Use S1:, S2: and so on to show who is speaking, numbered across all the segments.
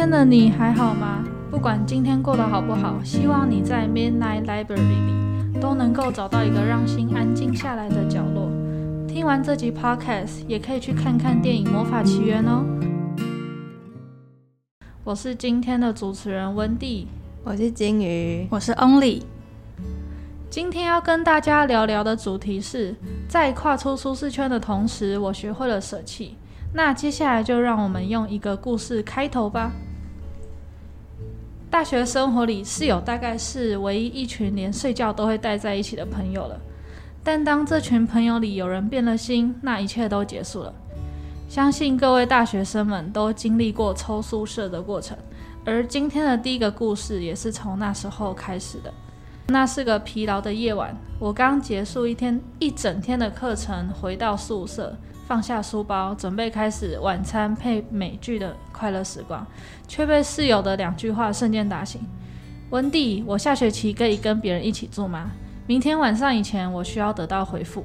S1: 天的你还好吗？不管今天过得好不好，希望你在 Midnight Library 里都能够找到一个让心安静下来的角落。听完这集 Podcast，也可以去看看电影《魔法奇缘》哦。我是今天的主持人温蒂，
S2: 我是金鱼，
S3: 我是 Only。
S1: 今天要跟大家聊聊的主题是，在跨出舒适圈的同时，我学会了舍弃。那接下来就让我们用一个故事开头吧。大学生活里，室友大概是唯一一群连睡觉都会待在一起的朋友了。但当这群朋友里有人变了心，那一切都结束了。相信各位大学生们都经历过抽宿舍的过程，而今天的第一个故事也是从那时候开始的。那是个疲劳的夜晚，我刚结束一天一整天的课程，回到宿舍。放下书包，准备开始晚餐配美剧的快乐时光，却被室友的两句话瞬间打醒。温蒂，我下学期可以跟别人一起住吗？明天晚上以前我需要得到回复。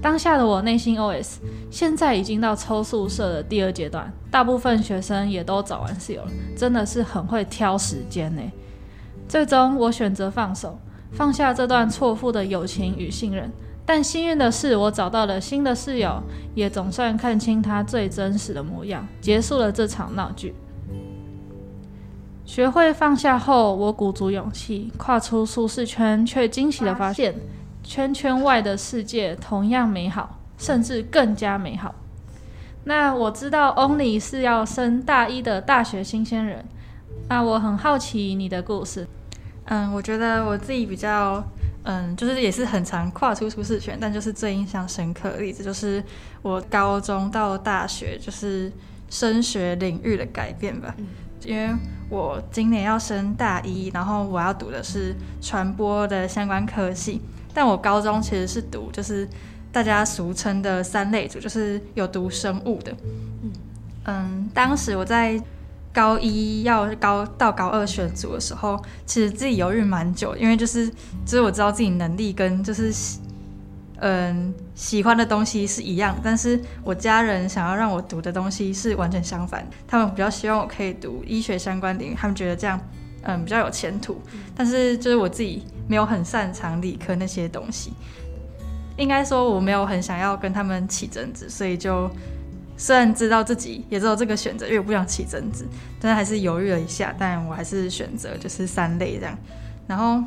S1: 当下的我内心 OS：现在已经到抽宿舍的第二阶段，大部分学生也都找完室友了，真的是很会挑时间呢。最终我选择放手，放下这段错付的友情与信任。但幸运的是，我找到了新的室友，也总算看清他最真实的模样，结束了这场闹剧。学会放下后，我鼓足勇气跨出舒适圈，却惊喜的发现，圈圈外的世界同样美好，甚至更加美好。那我知道 Only 是要升大一的大学新鲜人，那我很好奇你的故事。
S3: 嗯，我觉得我自己比较。嗯，就是也是很常跨出舒适圈，但就是最印象深刻的例子，就是我高中到大学就是升学领域的改变吧。因为我今年要升大一，然后我要读的是传播的相关科系，但我高中其实是读就是大家俗称的三类组，就是有读生物的。嗯，当时我在。高一要高到高二选组的时候，其实自己犹豫蛮久，因为就是就是我知道自己能力跟就是嗯喜欢的东西是一样，但是我家人想要让我读的东西是完全相反，他们比较希望我可以读医学相关领域，他们觉得这样嗯比较有前途，但是就是我自己没有很擅长理科那些东西，应该说我没有很想要跟他们起争执，所以就。虽然知道自己也知道这个选择，因为我不想起争执，但是还是犹豫了一下。但我还是选择就是三类这样。然后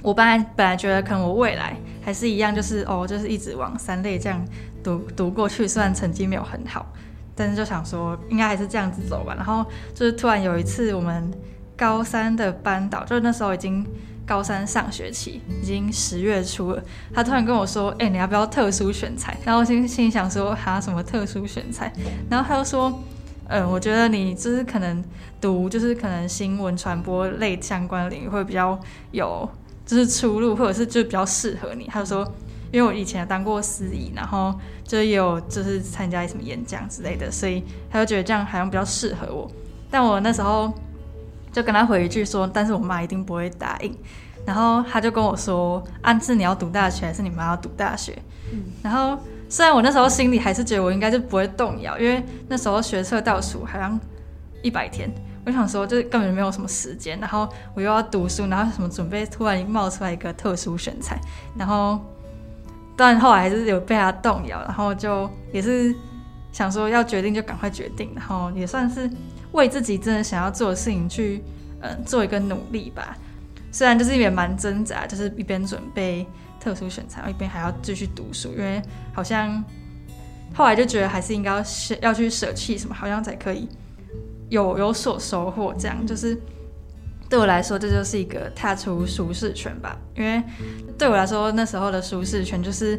S3: 我本来本来觉得可能我未来还是一样，就是哦，就是一直往三类这样读读过去。虽然成绩没有很好，但是就想说应该还是这样子走吧。然后就是突然有一次我们高三的班导，就是那时候已经。高三上学期已经十月初了，他突然跟我说：“哎，你要不要特殊选材？”然后我心心里想说：“哈，什么特殊选材？”然后他又说：“嗯，我觉得你就是可能读就是可能新闻传播类相关领域会比较有就是出路，或者是就比较适合你。”他就说：“因为我以前当过司仪，然后就也有就是参加什么演讲之类的，所以他就觉得这样好像比较适合我。”但我那时候。就跟他回一句说，但是我妈一定不会答应。然后他就跟我说，暗示你要读大学，还是你妈要读大学？嗯。然后虽然我那时候心里还是觉得我应该就不会动摇，因为那时候学测倒数好像一百天，我想说就根本没有什么时间。然后我又要读书，然后什么准备，突然冒出来一个特殊选材。然后但后来还是有被他动摇，然后就也是想说要决定就赶快决定，然后也算是。为自己真的想要做的事情去，嗯，做一个努力吧。虽然就是也蛮挣扎，就是一边准备特殊选材，一边还要继续读书，因为好像后来就觉得还是应该要要去舍弃什么，好像才可以有有所收获。这样就是对我来说，这就是一个踏出舒适圈吧。因为对我来说，那时候的舒适圈就是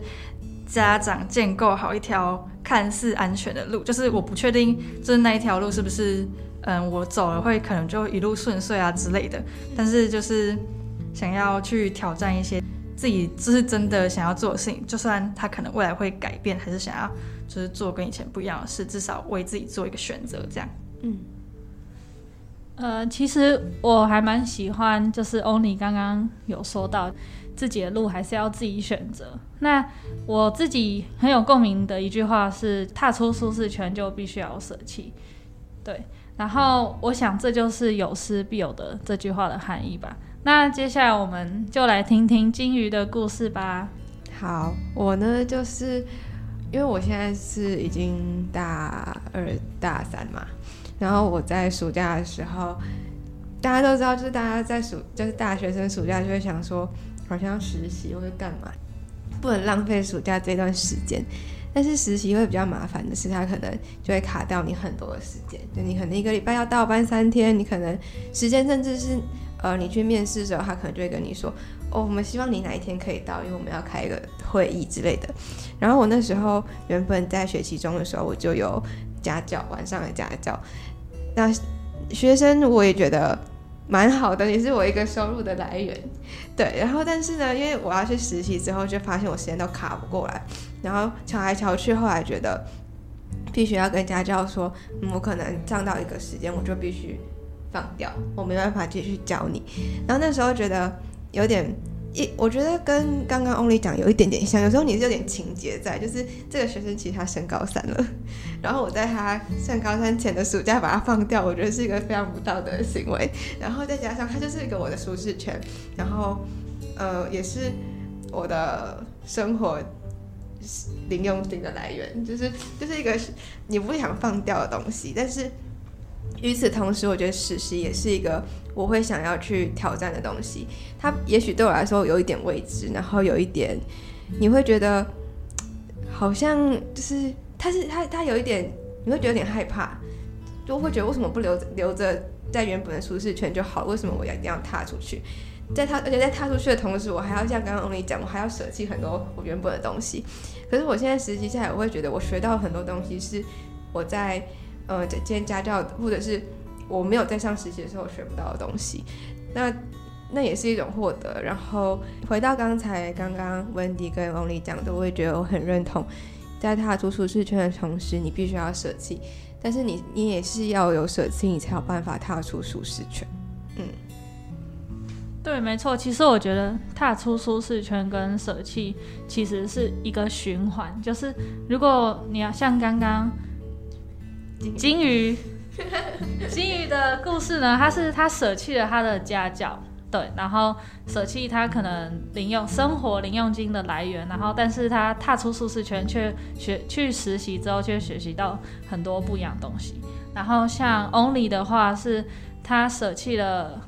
S3: 家长建构好一条看似安全的路，就是我不确定就是那一条路是不是。嗯，我走了会可能就一路顺遂啊之类的，但是就是想要去挑战一些自己就是真的想要做的事情，就算他可能未来会改变，还是想要就是做跟以前不一样的事，至少为自己做一个选择，这样。嗯，
S1: 呃，其实我还蛮喜欢，就是欧尼刚刚有说到自己的路还是要自己选择。那我自己很有共鸣的一句话是：踏出舒适圈就必须要舍弃。对，然后我想这就是有失必有得这句话的含义吧。那接下来我们就来听听金鱼的故事吧。
S2: 好，我呢就是因为我现在是已经大二大三嘛，然后我在暑假的时候，大家都知道，就是大家在暑就是大学生暑假就会想说，好像实习或者干嘛，不能浪费暑假这段时间。但是实习会比较麻烦的是，它可能就会卡掉你很多的时间，就你可能一个礼拜要倒班三天，你可能时间甚至是呃你去面试的时候，他可能就会跟你说。哦，我们希望你哪一天可以到，因为我们要开一个会议之类的。然后我那时候原本在学期中的时候，我就有家教，晚上的家教。那学生我也觉得蛮好的，也是我一个收入的来源。对，然后但是呢，因为我要去实习之后，就发现我时间都卡不过来。然后瞧来瞧去，后来觉得必须要跟家教说，我可能上到一个时间，我就必须放掉，我没办法继续教你。然后那时候觉得。有点一，我觉得跟刚刚 Only 讲有一点点像。有时候你是有点情节在，就是这个学生其实他升高三了，然后我在他上高三前的暑假把他放掉，我觉得是一个非常不道德的行为。然后再加上他就是一个我的舒适圈，然后呃也是我的生活零用金的来源，就是就是一个你不想放掉的东西，但是。与此同时，我觉得实习也是一个我会想要去挑战的东西。它也许对我来说有一点未知，然后有一点你会觉得好像就是它是它它有一点你会觉得有点害怕，就会觉得为什么不留留着在原本的舒适圈就好？为什么我要一定要踏出去？在踏而且在踏出去的同时，我还要像刚刚欧尼讲，我还要舍弃很多我原本的东西。可是我现在实习下来，我会觉得我学到很多东西是我在。呃，今天家教或者是我没有在上实习的时候学不到的东西，那那也是一种获得。然后回到刚才刚刚温迪跟王丽讲的，我也觉得我很认同，在踏出舒适圈的同时，你必须要舍弃，但是你你也是要有舍弃，你才有办法踏出舒适圈。嗯，
S1: 对，没错。其实我觉得踏出舒适圈跟舍弃其实是一个循环，就是如果你要像刚刚。金鱼，金鱼的故事呢？他是他舍弃了他的家教，对，然后舍弃他可能零用生活零用金的来源，然后但是他踏出舒适圈，却学去实习之后，却学习到很多不一样东西。然后像 Only 的话，是他舍弃了，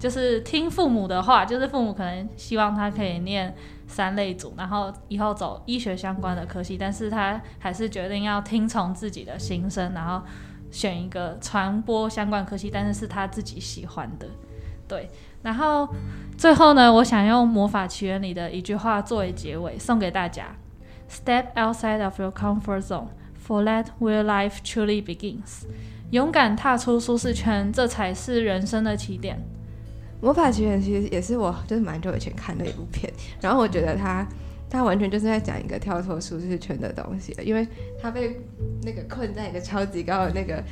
S1: 就是听父母的话，就是父母可能希望他可以念。三类组，然后以后走医学相关的科系，但是他还是决定要听从自己的心声，然后选一个传播相关科系，但是是他自己喜欢的，对。然后最后呢，我想用《魔法奇缘》里的一句话作为结尾，送给大家：Step outside of your comfort zone, for that where life truly begins。勇敢踏出舒适圈，这才是人生的起点。
S2: 魔法奇缘其实也是我就是蛮久以前看的一部片，然后我觉得他他完全就是在讲一个跳脱舒适圈的东西，因为他被那个困在一个超级高的那个，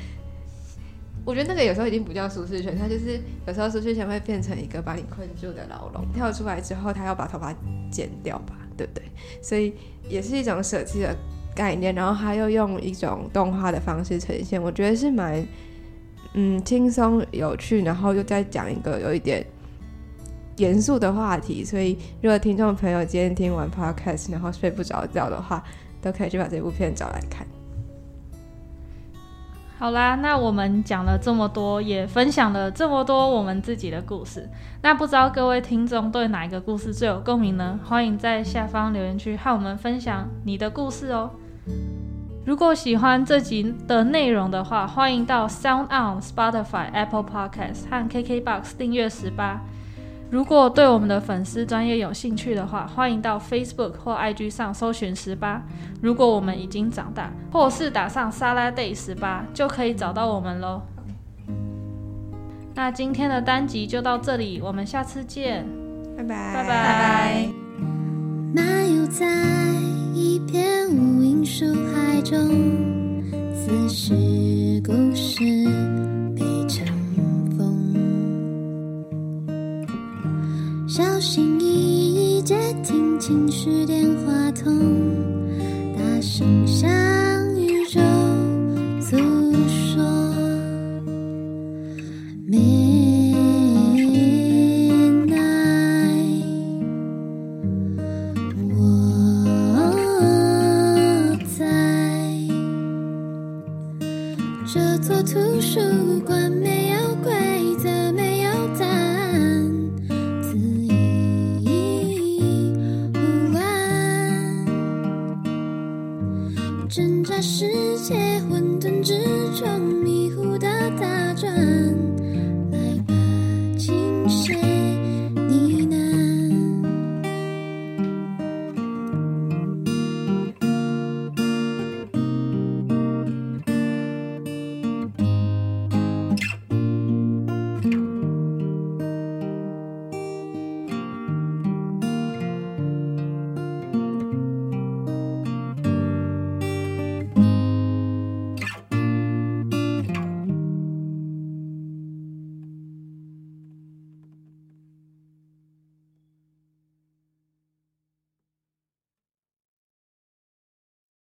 S2: 我觉得那个有时候已经不叫舒适圈，他就是有时候舒适圈会变成一个把你困住的牢笼。跳出来之后，他要把头发剪掉吧，对不对？所以也是一种舍弃的概念，然后他又用一种动画的方式呈现，我觉得是蛮。嗯，轻松有趣，然后又再讲一个有一点严肃的话题，所以如果听众朋友今天听完 podcast 然后睡不着觉的话，都可以去把这部片找来看。
S1: 好啦，那我们讲了这么多，也分享了这么多我们自己的故事，那不知道各位听众对哪一个故事最有共鸣呢？欢迎在下方留言区和我们分享你的故事哦。如果喜欢这集的内容的话，欢迎到 Sound On、Spotify、Apple Podcasts 和 KKBox 订阅十八。如果对我们的粉丝专业有兴趣的话，欢迎到 Facebook 或 IG 上搜寻十八。如果我们已经长大，或是打上沙拉 Day 十八，就可以找到我们喽。那今天的单集就到这里，我们下次见，
S2: 拜拜，
S1: 拜拜。
S4: 一片无垠树海中，似是故事被尘封。小心翼翼接听情绪电话筒，大声图书馆没